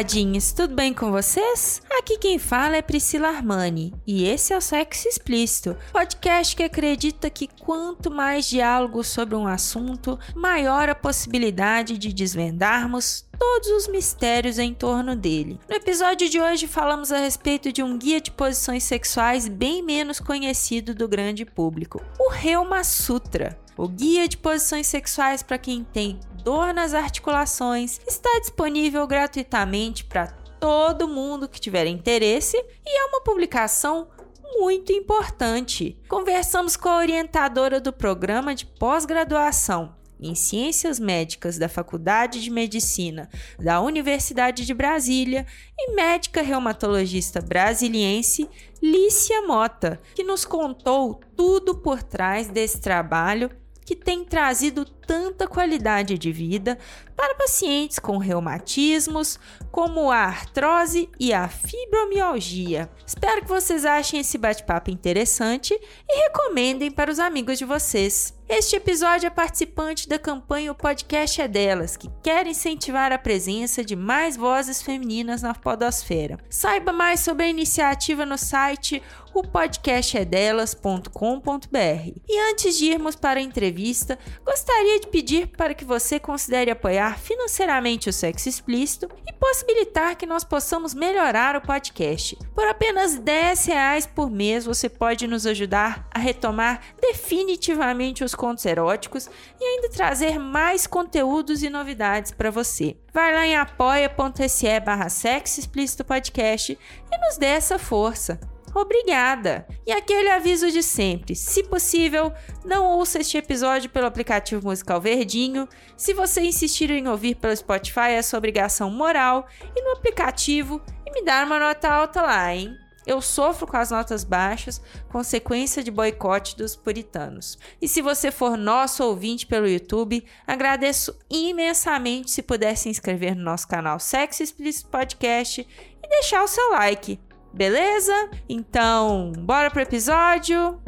Taradinhos, tudo bem com vocês? Aqui quem fala é Priscila Armani e esse é o Sexo Explícito, podcast que acredita que quanto mais diálogo sobre um assunto, maior a possibilidade de desvendarmos todos os mistérios em torno dele. No episódio de hoje falamos a respeito de um guia de posições sexuais bem menos conhecido do grande público, o Reuma Sutra. O guia de posições sexuais para quem tem dor nas articulações, está disponível gratuitamente para todo mundo que tiver interesse e é uma publicação muito importante. Conversamos com a orientadora do programa de pós-graduação em Ciências Médicas da Faculdade de Medicina da Universidade de Brasília e médica reumatologista brasiliense Lícia Mota, que nos contou tudo por trás desse trabalho que tem trazido tanta qualidade de vida para pacientes com reumatismos, como a artrose e a fibromialgia. Espero que vocês achem esse bate-papo interessante e recomendem para os amigos de vocês. Este episódio é participante da campanha O Podcast é Delas, que quer incentivar a presença de mais vozes femininas na podosfera. Saiba mais sobre a iniciativa no site o E antes de irmos para a entrevista, gostaria de pedir para que você considere apoiar financeiramente o sexo explícito e possibilitar que nós possamos melhorar o podcast. Por apenas 10 reais por mês você pode nos ajudar a retomar definitivamente os contos eróticos e ainda trazer mais conteúdos e novidades para você. Vai lá em apoia.se barra sexo explícito podcast e nos dê essa força. Obrigada! E aquele aviso de sempre: se possível, não ouça este episódio pelo aplicativo musical Verdinho. Se você insistir em ouvir pelo Spotify, é sua obrigação moral e no aplicativo e me dar uma nota alta lá, hein? Eu sofro com as notas baixas, consequência de boicote dos puritanos. E se você for nosso ouvinte pelo YouTube, agradeço imensamente se puder se inscrever no nosso canal Sexo Explícito Podcast e deixar o seu like. Beleza? Então, bora pro episódio.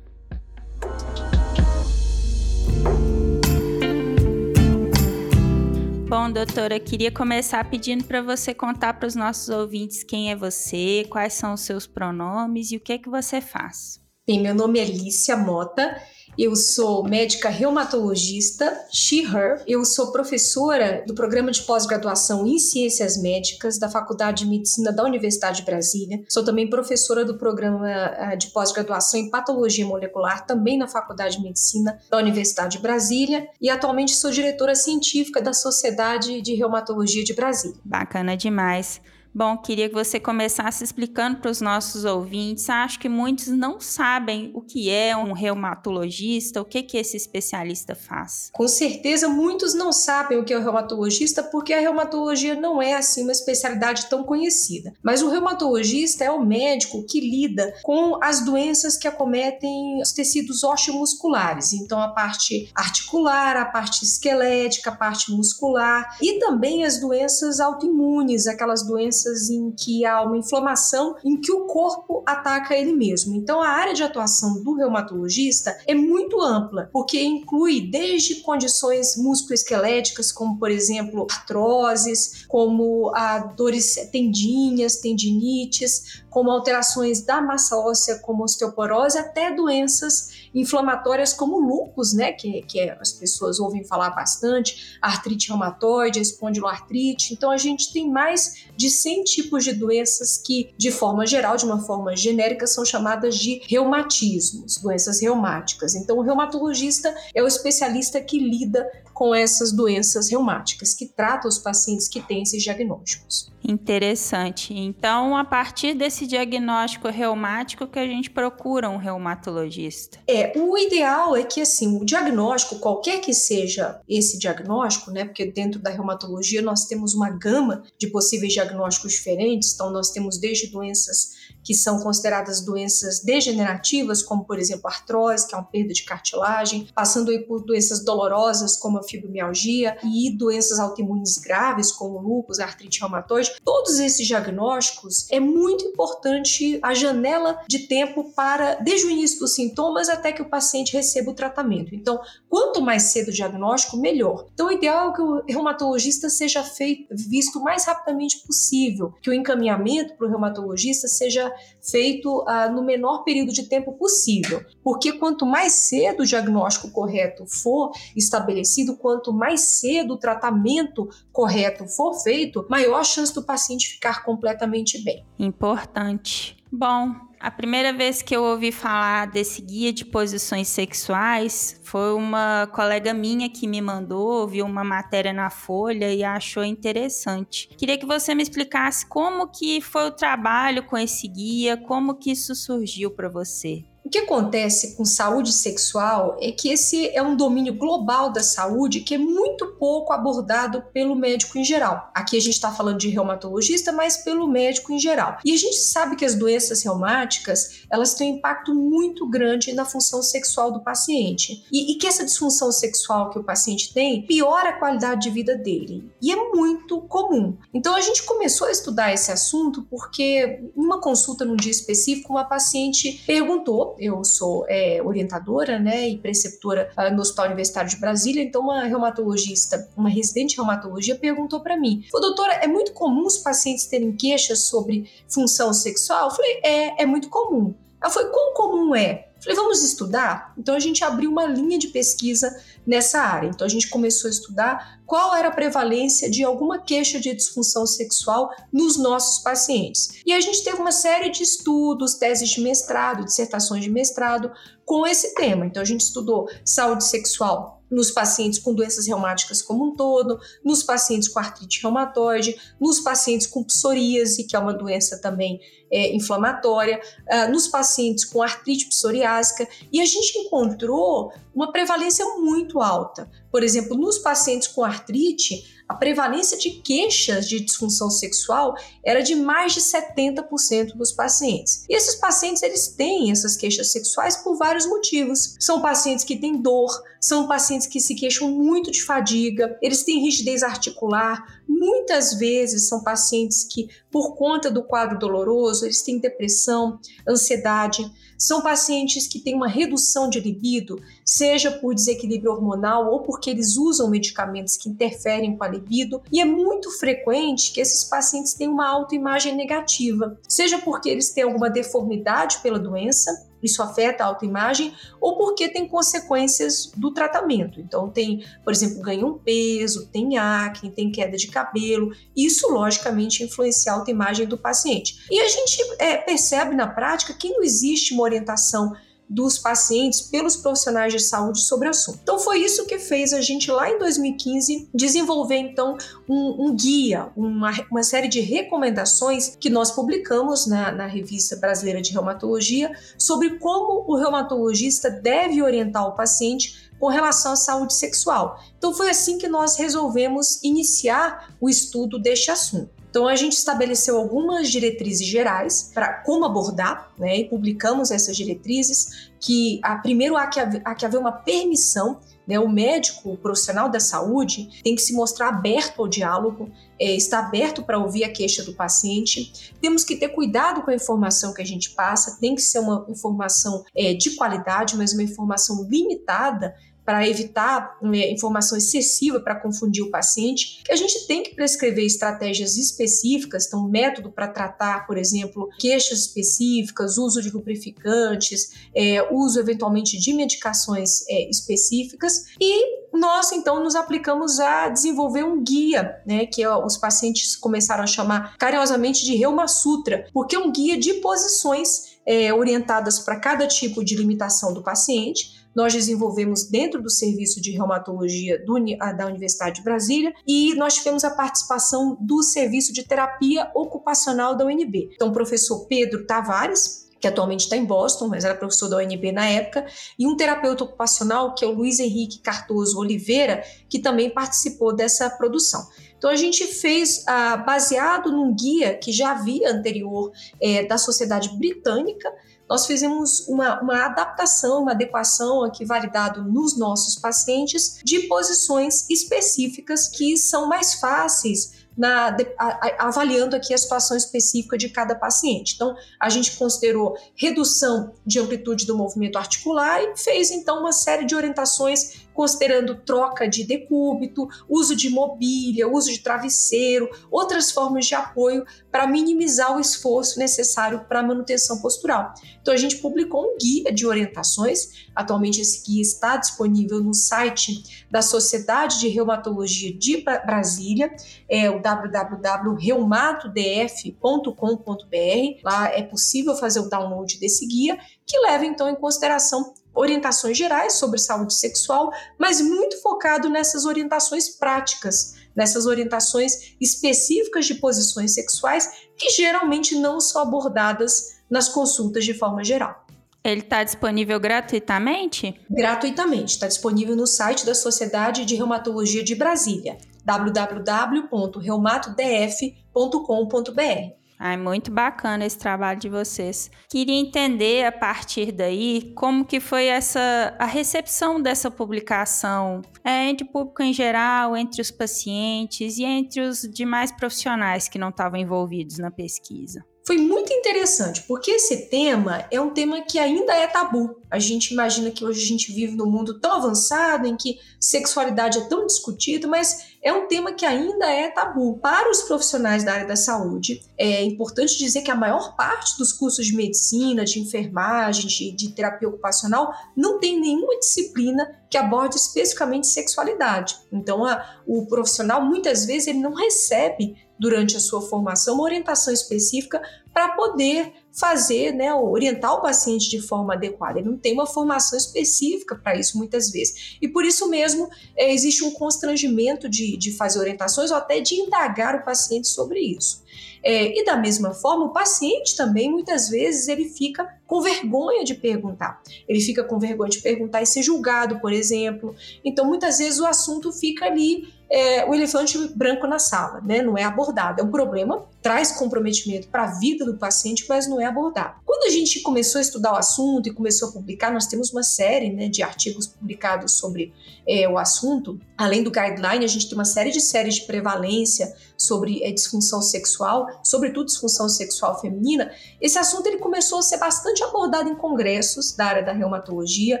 Bom, doutora, queria começar pedindo para você contar para os nossos ouvintes quem é você, quais são os seus pronomes e o que é que você faz. Bem, meu nome é Lícia Mota, eu sou médica reumatologista, she-her. Eu sou professora do programa de pós-graduação em Ciências Médicas da Faculdade de Medicina da Universidade de Brasília. Sou também professora do programa eh, de pós-graduação em Patologia Molecular, também na Faculdade de Medicina da Universidade de Brasília. E atualmente sou diretora científica da Sociedade de Reumatologia de Brasília. Bacana demais. Bom, queria que você começasse explicando para os nossos ouvintes. Acho que muitos não sabem o que é um reumatologista, o que, que esse especialista faz. Com certeza, muitos não sabem o que é o reumatologista porque a reumatologia não é assim uma especialidade tão conhecida. Mas o reumatologista é o médico que lida com as doenças que acometem os tecidos osteomusculares. Então, a parte articular, a parte esquelética, a parte muscular e também as doenças autoimunes, aquelas doenças doenças em que há uma inflamação em que o corpo ataca ele mesmo. Então, a área de atuação do reumatologista é muito ampla, porque inclui desde condições musculoesqueléticas, como por exemplo artroses, como a dores tendinhas, tendinites, como alterações da massa óssea, como osteoporose, até doenças inflamatórias como lúpus, né, que, que as pessoas ouvem falar bastante, artrite reumatoide, espondiloartrite. Então a gente tem mais de 100 tipos de doenças que, de forma geral, de uma forma genérica, são chamadas de reumatismos, doenças reumáticas. Então o reumatologista é o especialista que lida com essas doenças reumáticas, que trata os pacientes que têm esses diagnósticos. Interessante. Então, a partir desse diagnóstico reumático que a gente procura um reumatologista. É, o ideal é que assim, o diagnóstico, qualquer que seja esse diagnóstico, né, porque dentro da reumatologia nós temos uma gama de possíveis diagnósticos diferentes, então nós temos desde doenças que são consideradas doenças degenerativas, como por exemplo artrose, que é uma perda de cartilagem, passando por doenças dolorosas como a fibromialgia e doenças autoimunes graves como lúpus, artrite reumatoide. Todos esses diagnósticos é muito importante a janela de tempo para desde o início dos sintomas até que o paciente receba o tratamento. Então, quanto mais cedo o diagnóstico, melhor. Então, o ideal é que o reumatologista seja feito, visto o mais rapidamente possível, que o encaminhamento para o reumatologista seja feito uh, no menor período de tempo possível, porque quanto mais cedo o diagnóstico correto for estabelecido, quanto mais cedo o tratamento correto for feito, maior a chance do paciente ficar completamente bem. Importante. Bom, a primeira vez que eu ouvi falar desse guia de posições sexuais foi uma colega minha que me mandou, viu uma matéria na Folha e achou interessante. Queria que você me explicasse como que foi o trabalho com esse guia, como que isso surgiu para você. O que acontece com saúde sexual é que esse é um domínio global da saúde que é muito pouco abordado pelo médico em geral. Aqui a gente está falando de reumatologista, mas pelo médico em geral. E a gente sabe que as doenças reumáticas elas têm um impacto muito grande na função sexual do paciente e, e que essa disfunção sexual que o paciente tem piora a qualidade de vida dele. E é muito comum. Então a gente começou a estudar esse assunto porque numa consulta num dia específico uma paciente perguntou eu sou é, orientadora né, e preceptora uh, no Hospital Universitário de Brasília, então uma reumatologista, uma residente de reumatologia perguntou para mim, doutora, é muito comum os pacientes terem queixas sobre função sexual? Eu falei, é, é muito comum. Ela foi, quão comum é? Falei, vamos estudar? Então a gente abriu uma linha de pesquisa nessa área. Então a gente começou a estudar qual era a prevalência de alguma queixa de disfunção sexual nos nossos pacientes. E a gente teve uma série de estudos, teses de mestrado, dissertações de mestrado com esse tema. Então a gente estudou saúde sexual nos pacientes com doenças reumáticas como um todo, nos pacientes com artrite reumatoide, nos pacientes com psoríase, que é uma doença também é, inflamatória, uh, nos pacientes com artrite psoriásica, e a gente encontrou uma prevalência muito alta. Por exemplo, nos pacientes com artrite, a prevalência de queixas de disfunção sexual era de mais de 70% dos pacientes. E esses pacientes eles têm essas queixas sexuais por vários motivos. São pacientes que têm dor, são pacientes que se queixam muito de fadiga, eles têm rigidez articular, muitas vezes são pacientes que por conta do quadro doloroso, eles têm depressão, ansiedade, são pacientes que têm uma redução de libido, seja por desequilíbrio hormonal ou porque eles usam medicamentos que interferem com a libido, e é muito frequente que esses pacientes tenham uma autoimagem negativa, seja porque eles têm alguma deformidade pela doença, isso afeta a autoimagem, ou porque tem consequências do tratamento. Então, tem, por exemplo, ganho peso, tem acne, tem queda de cabelo. Isso, logicamente, influencia a autoimagem do paciente. E a gente é, percebe na prática que não existe uma orientação dos pacientes pelos profissionais de saúde sobre o assunto. Então foi isso que fez a gente lá em 2015 desenvolver então um, um guia, uma, uma, série de recomendações que nós publicamos na, na revista brasileira de reumatologia sobre como o reumatologista deve orientar o paciente com relação à saúde sexual. Então foi assim que nós resolvemos iniciar o estudo deste assunto. Então a gente estabeleceu algumas diretrizes gerais para como abordar, né, e publicamos essas diretrizes. Que a primeiro há que haver, há que haver uma permissão né, o médico, o profissional da saúde, tem que se mostrar aberto ao diálogo, é, está aberto para ouvir a queixa do paciente. Temos que ter cuidado com a informação que a gente passa, tem que ser uma informação é, de qualidade, mas uma informação limitada para evitar né, informação excessiva para confundir o paciente, que a gente tem que prescrever estratégias específicas, então método para tratar, por exemplo, queixas específicas, uso de lubrificantes, é, uso eventualmente de medicações é, específicas e nós então nos aplicamos a desenvolver um guia, né, que os pacientes começaram a chamar carinhosamente de Reuma Sutra, porque é um guia de posições é, orientadas para cada tipo de limitação do paciente nós desenvolvemos dentro do serviço de reumatologia do, da Universidade de Brasília e nós tivemos a participação do serviço de terapia ocupacional da UNB. Então, o professor Pedro Tavares, que atualmente está em Boston, mas era professor da UNB na época, e um terapeuta ocupacional, que é o Luiz Henrique Cardoso Oliveira, que também participou dessa produção. Então a gente fez, ah, baseado num guia que já havia anterior é, da Sociedade Britânica, nós fizemos uma, uma adaptação, uma adequação aqui validado nos nossos pacientes de posições específicas que são mais fáceis na, a, a, avaliando aqui a situação específica de cada paciente. Então, a gente considerou redução de amplitude do movimento articular e fez então uma série de orientações considerando troca de decúbito, uso de mobília, uso de travesseiro, outras formas de apoio para minimizar o esforço necessário para a manutenção postural. Então a gente publicou um guia de orientações, atualmente esse guia está disponível no site da Sociedade de Reumatologia de Brasília, é o www.reumatodf.com.br. Lá é possível fazer o download desse guia, que leva então em consideração orientações gerais sobre saúde sexual, mas muito focado nessas orientações práticas, nessas orientações específicas de posições sexuais que geralmente não são abordadas nas consultas de forma geral. Ele está disponível gratuitamente? Gratuitamente, está disponível no site da Sociedade de Reumatologia de Brasília, www.reumatodf.com.br. Ai, muito bacana esse trabalho de vocês. Queria entender a partir daí como que foi essa a recepção dessa publicação é, entre o público em geral, entre os pacientes e entre os demais profissionais que não estavam envolvidos na pesquisa foi muito interessante, porque esse tema é um tema que ainda é tabu. A gente imagina que hoje a gente vive num mundo tão avançado em que sexualidade é tão discutida, mas é um tema que ainda é tabu. Para os profissionais da área da saúde, é importante dizer que a maior parte dos cursos de medicina, de enfermagem, de, de terapia ocupacional não tem nenhuma disciplina que aborde especificamente sexualidade. Então, a, o profissional muitas vezes ele não recebe durante a sua formação uma orientação específica para poder fazer, né, orientar o paciente de forma adequada. Ele não tem uma formação específica para isso muitas vezes. E por isso mesmo é, existe um constrangimento de, de fazer orientações ou até de indagar o paciente sobre isso. É, e da mesma forma, o paciente também muitas vezes ele fica com vergonha de perguntar. Ele fica com vergonha de perguntar e ser julgado, por exemplo. Então, muitas vezes o assunto fica ali é, o elefante branco na sala, né? Não é abordado. É um problema, traz comprometimento para a vida do paciente, mas não é abordado. Quando a gente começou a estudar o assunto e começou a publicar, nós temos uma série né, de artigos publicados sobre é, o assunto. Além do guideline, a gente tem uma série de séries de prevalência sobre é, disfunção sexual, sobretudo disfunção sexual feminina. Esse assunto ele começou a ser bastante abordado em congressos da área da reumatologia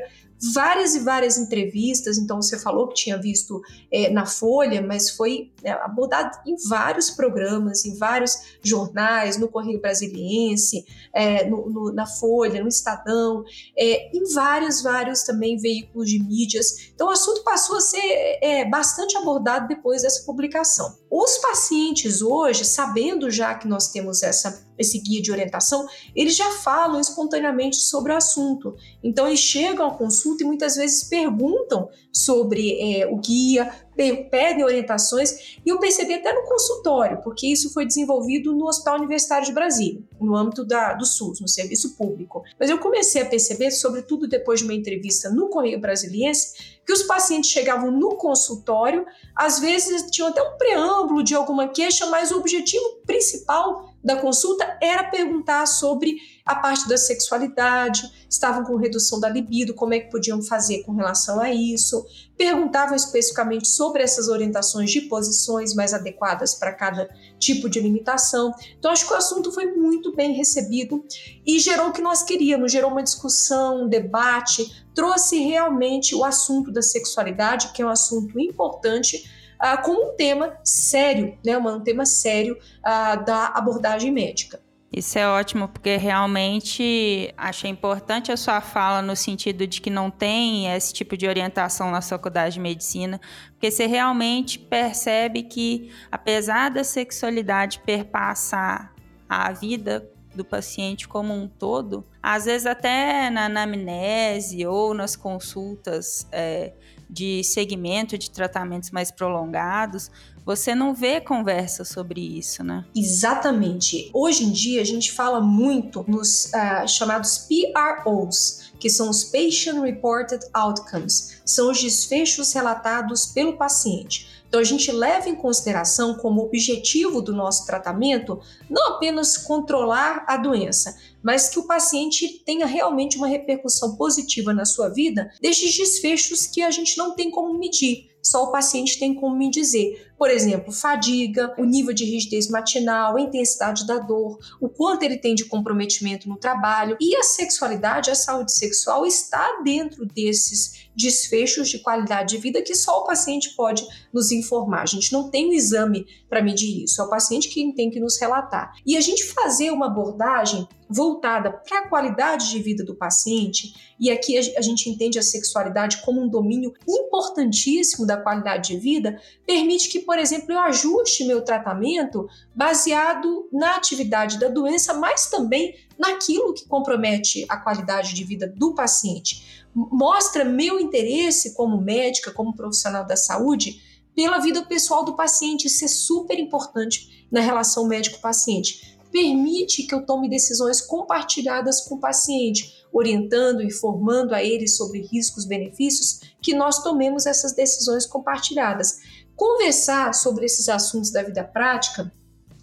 várias e várias entrevistas. Então, você falou que tinha visto é, na Folha, mas foi é, abordado em vários programas, em vários jornais, no Correio Brasiliense, é, no, no, na Folha, no Estadão, é, em vários, vários também veículos de mídias. Então, o assunto passou a ser é, bastante abordado depois dessa publicação. Os pacientes hoje, sabendo já que nós temos essa esse guia de orientação, eles já falam espontaneamente sobre o assunto. Então, eles chegam à consulta e muitas vezes perguntam sobre é, o guia, pedem orientações, e eu percebi até no consultório, porque isso foi desenvolvido no Hospital Universitário de Brasília, no âmbito da, do SUS, no serviço público. Mas eu comecei a perceber, sobretudo depois de uma entrevista no Correio Brasiliense, que os pacientes chegavam no consultório, às vezes tinham até um preâmbulo de alguma queixa, mas o objetivo principal da consulta era perguntar sobre a parte da sexualidade, estavam com redução da libido, como é que podiam fazer com relação a isso, perguntavam especificamente sobre essas orientações de posições mais adequadas para cada tipo de limitação. Então, acho que o assunto foi muito bem recebido e gerou o que nós queríamos, gerou uma discussão, um debate, trouxe realmente o assunto da sexualidade, que é um assunto importante, uh, como um tema sério, né, um tema sério uh, da abordagem médica. Isso é ótimo, porque realmente achei importante a sua fala no sentido de que não tem esse tipo de orientação na faculdade de medicina, porque você realmente percebe que, apesar da sexualidade perpassar a vida do paciente como um todo, às vezes até na anamnese ou nas consultas é, de segmento de tratamentos mais prolongados, você não vê conversa sobre isso, né? Exatamente. Hoje em dia a gente fala muito nos uh, chamados PROs, que são os Patient Reported Outcomes, são os desfechos relatados pelo paciente. Então a gente leva em consideração como objetivo do nosso tratamento não apenas controlar a doença, mas que o paciente tenha realmente uma repercussão positiva na sua vida destes desfechos que a gente não tem como medir só o paciente tem como me dizer. Por exemplo, fadiga, o nível de rigidez matinal, a intensidade da dor, o quanto ele tem de comprometimento no trabalho. E a sexualidade, a saúde sexual está dentro desses desfechos de qualidade de vida que só o paciente pode nos informar. A gente não tem um exame para medir isso, é o paciente quem tem que nos relatar. E a gente fazer uma abordagem voltada para a qualidade de vida do paciente, e aqui a gente entende a sexualidade como um domínio importantíssimo da qualidade de vida, permite que, por exemplo, eu ajuste meu tratamento baseado na atividade da doença, mas também naquilo que compromete a qualidade de vida do paciente. Mostra meu interesse como médica, como profissional da saúde, pela vida pessoal do paciente. Isso é super importante na relação médico-paciente permite que eu tome decisões compartilhadas com o paciente, orientando, informando a ele sobre riscos, benefícios, que nós tomemos essas decisões compartilhadas. Conversar sobre esses assuntos da vida prática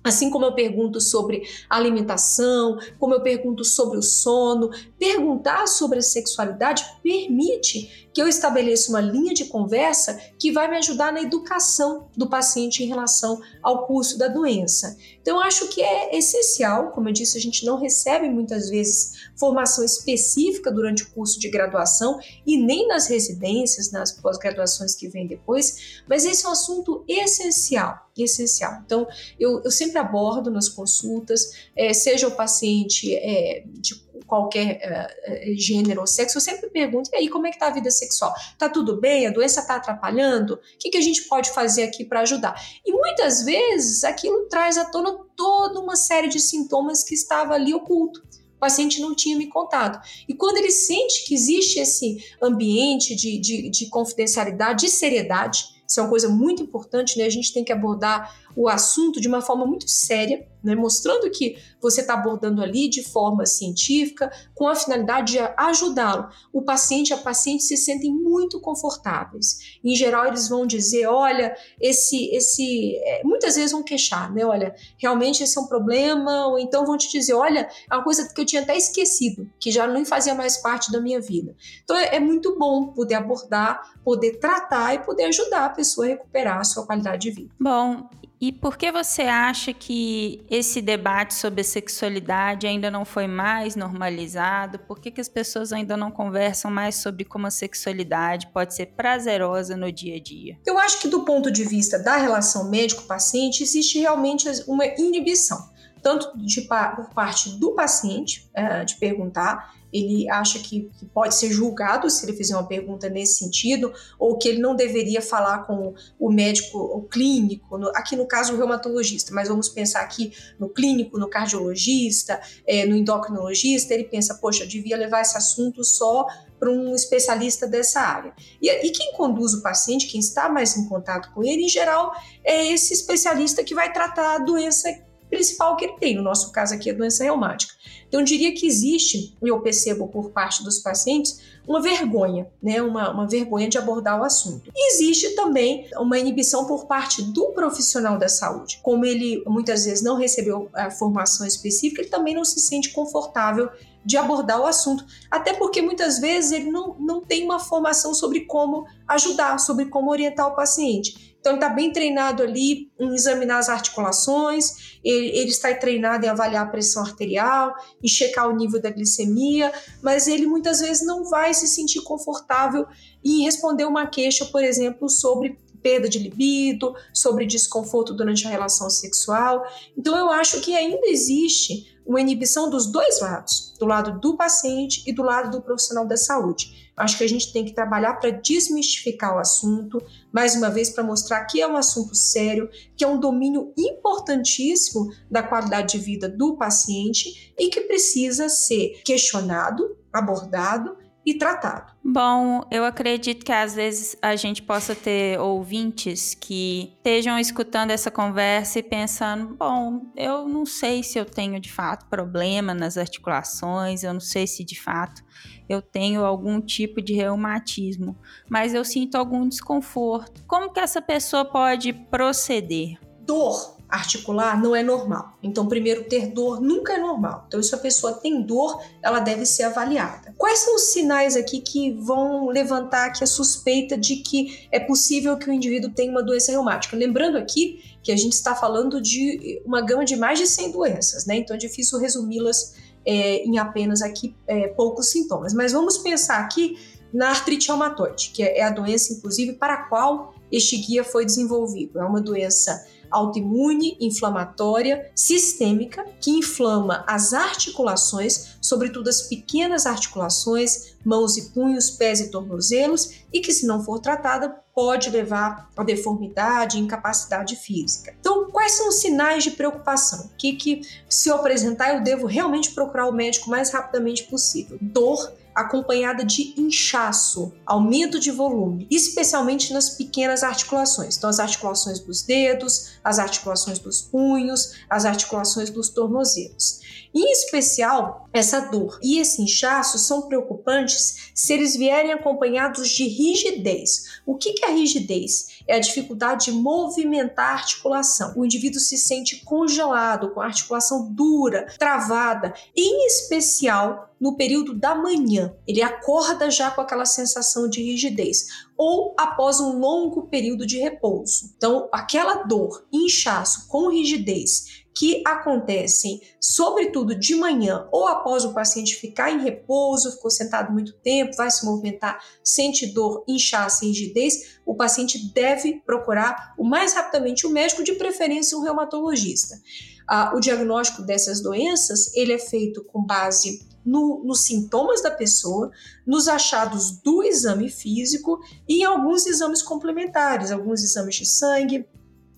Assim como eu pergunto sobre alimentação, como eu pergunto sobre o sono, perguntar sobre a sexualidade permite que eu estabeleça uma linha de conversa que vai me ajudar na educação do paciente em relação ao curso da doença. Então, eu acho que é essencial, como eu disse, a gente não recebe muitas vezes formação específica durante o curso de graduação e nem nas residências, nas pós-graduações que vêm depois, mas esse é um assunto essencial, essencial. Então, eu, eu sempre abordo nas consultas, é, seja o paciente é, de qualquer uh, gênero ou sexo, eu sempre pergunto, e aí, como é que tá a vida sexual? Tá tudo bem? A doença tá atrapalhando? O que, que a gente pode fazer aqui para ajudar? E muitas vezes aquilo traz à tona toda uma série de sintomas que estava ali oculto o paciente não tinha me contado. E quando ele sente que existe esse ambiente de, de, de confidencialidade, de seriedade, isso é uma coisa muito importante, né? A gente tem que abordar o assunto de uma forma muito séria, né? mostrando que você está abordando ali de forma científica, com a finalidade de ajudá-lo. O paciente e a paciente se sentem muito confortáveis. Em geral, eles vão dizer: olha, esse, esse. É, muitas vezes vão queixar, né? Olha, realmente esse é um problema, ou então vão te dizer: olha, é uma coisa que eu tinha até esquecido, que já nem fazia mais parte da minha vida. Então é, é muito bom poder abordar, poder tratar e poder ajudar a pessoa a recuperar a sua qualidade de vida. Bom, e por que você acha que esse debate sobre sexualidade ainda não foi mais normalizado? Por que, que as pessoas ainda não conversam mais sobre como a sexualidade pode ser prazerosa no dia a dia? Eu acho que, do ponto de vista da relação médico-paciente, existe realmente uma inibição tanto de, por parte do paciente, é, de perguntar, ele acha que, que, pode ser julgado se ele fizer uma pergunta nesse sentido, ou que ele não deveria falar com o médico, o clínico, no, aqui no caso o reumatologista, mas vamos pensar aqui no clínico, no cardiologista, é, no endocrinologista, ele pensa, poxa, eu devia levar esse assunto só para um especialista dessa área. E, e, quem conduz o paciente, quem está mais em contato com ele, em geral, é esse especialista que vai tratar a doença principal que ele tem, no nosso caso aqui, a doença reumática. Então, eu diria que existe, e eu percebo por parte dos pacientes, uma vergonha, né? uma, uma vergonha de abordar o assunto. E existe também uma inibição por parte do profissional da saúde. Como ele muitas vezes não recebeu a formação específica, ele também não se sente confortável de abordar o assunto. Até porque muitas vezes ele não, não tem uma formação sobre como ajudar, sobre como orientar o paciente. Então, ele está bem treinado ali em examinar as articulações, ele, ele, está treinado em avaliar a pressão arterial, em checar o nível da glicemia, mas ele muitas vezes não vai se sentir confortável em responder uma queixa, por exemplo, sobre perda de libido, sobre desconforto durante a relação sexual. Então, eu acho que ainda existe uma inibição dos dois lados, do lado do paciente e do lado do profissional da saúde. Acho que a gente tem que trabalhar para desmistificar o assunto, mais uma vez para mostrar que é um assunto sério, que é um domínio importantíssimo da qualidade de vida do paciente e que precisa ser questionado, abordado e tratado. Bom, eu acredito que às vezes a gente possa ter ouvintes que estejam escutando essa conversa e pensando: bom, eu não sei se eu tenho de fato problema nas articulações, eu não sei se de fato eu tenho algum tipo de reumatismo, mas eu sinto algum desconforto. Como que essa pessoa pode proceder? Dor articular não é normal. Então, primeiro, ter dor nunca é normal. Então, se a pessoa tem dor, ela deve ser avaliada. Quais são os sinais aqui que vão levantar aqui a suspeita de que é possível que o indivíduo tenha uma doença reumática? Lembrando aqui que a gente está falando de uma gama de mais de 100 doenças, né? Então, é difícil resumi-las é, em apenas aqui é, poucos sintomas. Mas vamos pensar aqui na artrite reumatoide, que é a doença, inclusive, para a qual este guia foi desenvolvido. É uma doença autoimune, inflamatória, sistêmica, que inflama as articulações, sobretudo as pequenas articulações, mãos e punhos, pés e tornozelos, e que, se não for tratada, pode levar a deformidade incapacidade física. Então, quais são os sinais de preocupação? Que, que se eu apresentar, eu devo realmente procurar o médico o mais rapidamente possível? Dor, acompanhada de inchaço, aumento de volume, especialmente nas pequenas articulações. Então, as articulações dos dedos, as articulações dos punhos, as articulações dos tornozelos. Em especial, essa dor e esse inchaço são preocupantes se eles vierem acompanhados de rigidez. O que é a rigidez? É a dificuldade de movimentar a articulação. O indivíduo se sente congelado, com a articulação dura, travada, em especial no período da manhã. Ele acorda já com aquela sensação de rigidez ou após um longo período de repouso. Então, aquela dor, inchaço com rigidez que acontecem, sobretudo de manhã ou após o paciente ficar em repouso, ficou sentado muito tempo, vai se movimentar, sente dor, inchaço e rigidez, o paciente deve procurar o mais rapidamente o médico, de preferência um reumatologista. Ah, o diagnóstico dessas doenças ele é feito com base no, nos sintomas da pessoa, nos achados do exame físico e em alguns exames complementares, alguns exames de sangue,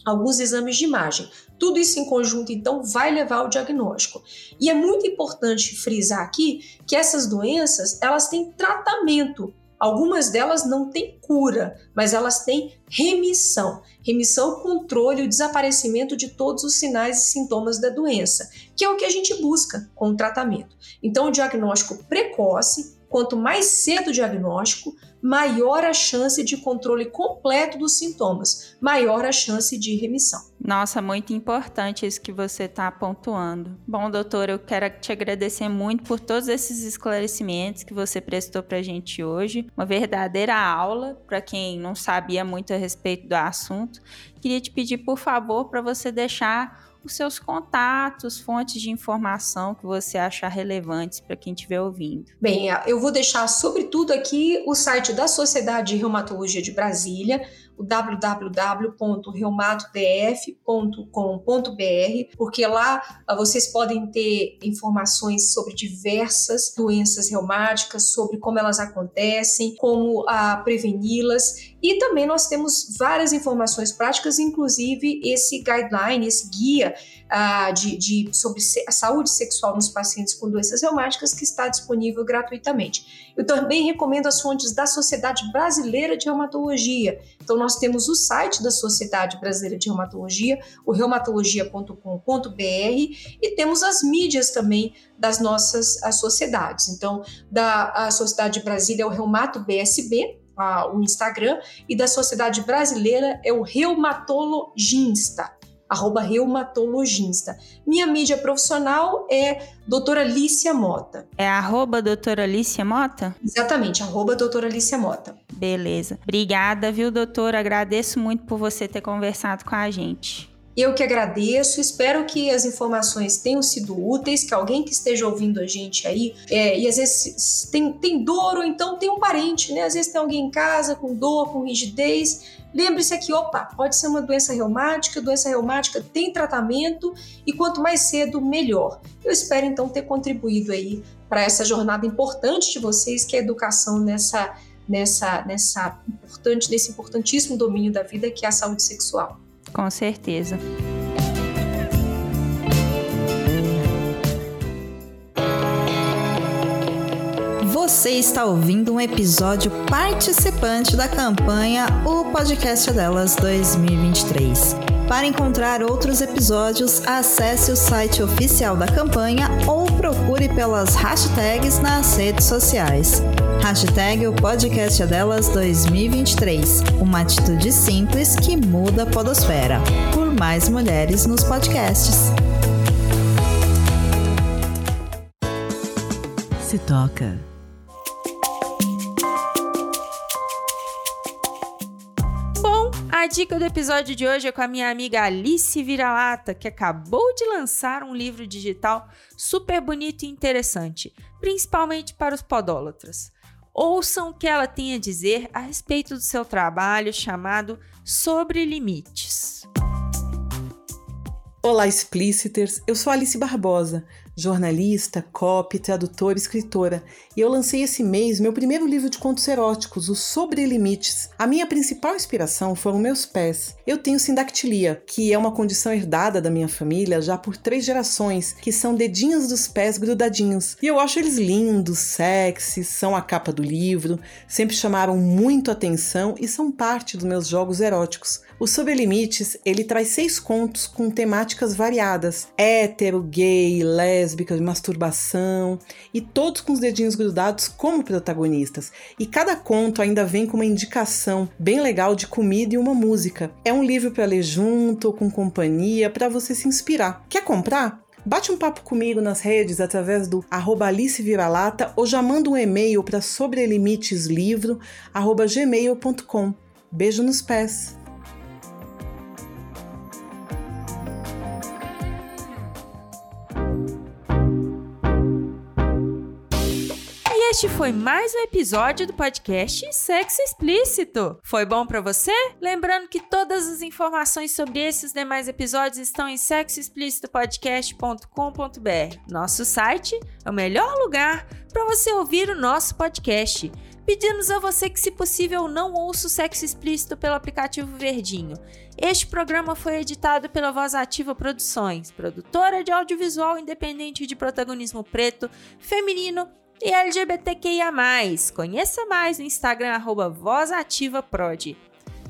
alguns exames de imagem. Tudo isso em conjunto, então, vai levar ao diagnóstico. E é muito importante frisar aqui que essas doenças, elas têm tratamento. Algumas delas não têm cura, mas elas têm remissão. Remissão, controle, o desaparecimento de todos os sinais e sintomas da doença, que é o que a gente busca com o tratamento. Então, o diagnóstico precoce, quanto mais cedo o diagnóstico, maior a chance de controle completo dos sintomas, maior a chance de remissão. Nossa, muito importante isso que você está pontuando. Bom, doutor, eu quero te agradecer muito por todos esses esclarecimentos que você prestou para a gente hoje. Uma verdadeira aula para quem não sabia muito a respeito do assunto. Queria te pedir, por favor, para você deixar os seus contatos, fontes de informação que você achar relevantes para quem estiver ouvindo. Bem, eu vou deixar, sobretudo, aqui o site da Sociedade de Reumatologia de Brasília, o www.reumatodf.com.br, porque lá ah, vocês podem ter informações sobre diversas doenças reumáticas, sobre como elas acontecem, como a preveni-las e também nós temos várias informações práticas, inclusive esse guideline, esse guia uh, de, de, sobre a saúde sexual nos pacientes com doenças reumáticas que está disponível gratuitamente. Eu também recomendo as fontes da Sociedade Brasileira de Reumatologia. Então nós temos o site da Sociedade Brasileira de Reumatologia, o reumatologia.com.br e temos as mídias também das nossas sociedades. Então, da a Sociedade de Brasília é o Reumato BSB, a, o Instagram, e da Sociedade Brasileira é o reumatologista, arroba reumatologista. Minha mídia profissional é doutora Lícia Mota. É arroba doutora Lícia Mota? Exatamente, arroba doutora Lícia Mota. Beleza. Obrigada, viu, doutora? Agradeço muito por você ter conversado com a gente. Eu que agradeço, espero que as informações tenham sido úteis, que alguém que esteja ouvindo a gente aí, é, e às vezes tem, tem dor ou então tem um parente, né? Às vezes tem alguém em casa com dor, com rigidez. Lembre-se aqui, opa, pode ser uma doença reumática, doença reumática tem tratamento e quanto mais cedo, melhor. Eu espero então ter contribuído aí para essa jornada importante de vocês, que é a educação nessa, nessa, nessa importante, nesse importantíssimo domínio da vida que é a saúde sexual. Com certeza. Você está ouvindo um episódio participante da campanha O Podcast Delas 2023. Para encontrar outros episódios, acesse o site oficial da campanha ou procure pelas hashtags nas redes sociais. Hashtag o podcast é delas 2023. Uma atitude simples que muda a podosfera. Por mais mulheres nos podcasts. Se toca. Bom, a dica do episódio de hoje é com a minha amiga Alice Vira-Lata, que acabou de lançar um livro digital super bonito e interessante, principalmente para os podólatras. Ouçam o que ela tem a dizer a respeito do seu trabalho chamado Sobre Limites. Olá, Expliciters! Eu sou Alice Barbosa, jornalista, copy, tradutora, escritora, e eu lancei esse mês meu primeiro livro de contos eróticos, o Sobre Limites. A minha principal inspiração foram meus pés. Eu tenho sindactilia, que é uma condição herdada da minha família já por três gerações, que são dedinhos dos pés grudadinhos. E eu acho eles lindos, sexy, são a capa do livro, sempre chamaram muito atenção e são parte dos meus jogos eróticos. O Sobre Limites, ele traz seis contos com temáticas variadas: hétero, gay, lésbica, masturbação, e todos com os dedinhos grudados como protagonistas. E cada conto ainda vem com uma indicação bem legal de comida e uma música. É um livro para ler junto com companhia para você se inspirar. Quer comprar? Bate um papo comigo nas redes através do arroba Alice Vira-Lata ou já manda um e-mail para sobrelimitesLivro@gmail.com. Beijo nos pés! Este foi mais um episódio do podcast Sexo Explícito. Foi bom para você? Lembrando que todas as informações sobre esses demais episódios estão em sexoexplicitopodcast.com.br. Nosso site é o melhor lugar para você ouvir o nosso podcast. Pedimos a você que, se possível, não ouça o sexo explícito pelo aplicativo Verdinho. Este programa foi editado pela Voz Ativa Produções, produtora de audiovisual independente de protagonismo preto, feminino e LGBTQIA+. Conheça mais no Instagram VozAtivaProd.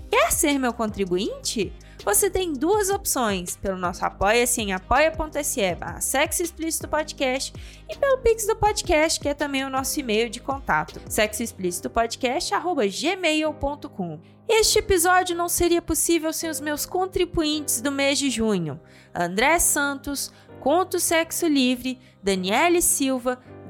Quer ser meu contribuinte? Você tem duas opções, pelo nosso apoia-se em apoia.se barra Sexo Explícito Podcast e pelo Pix do Podcast, que é também o nosso e-mail de contato, sexoexplicitopodcast.gmail.com. Este episódio não seria possível sem os meus contribuintes do mês de junho. André Santos, Conto Sexo Livre, Daniele Silva,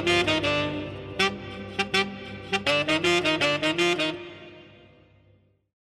Música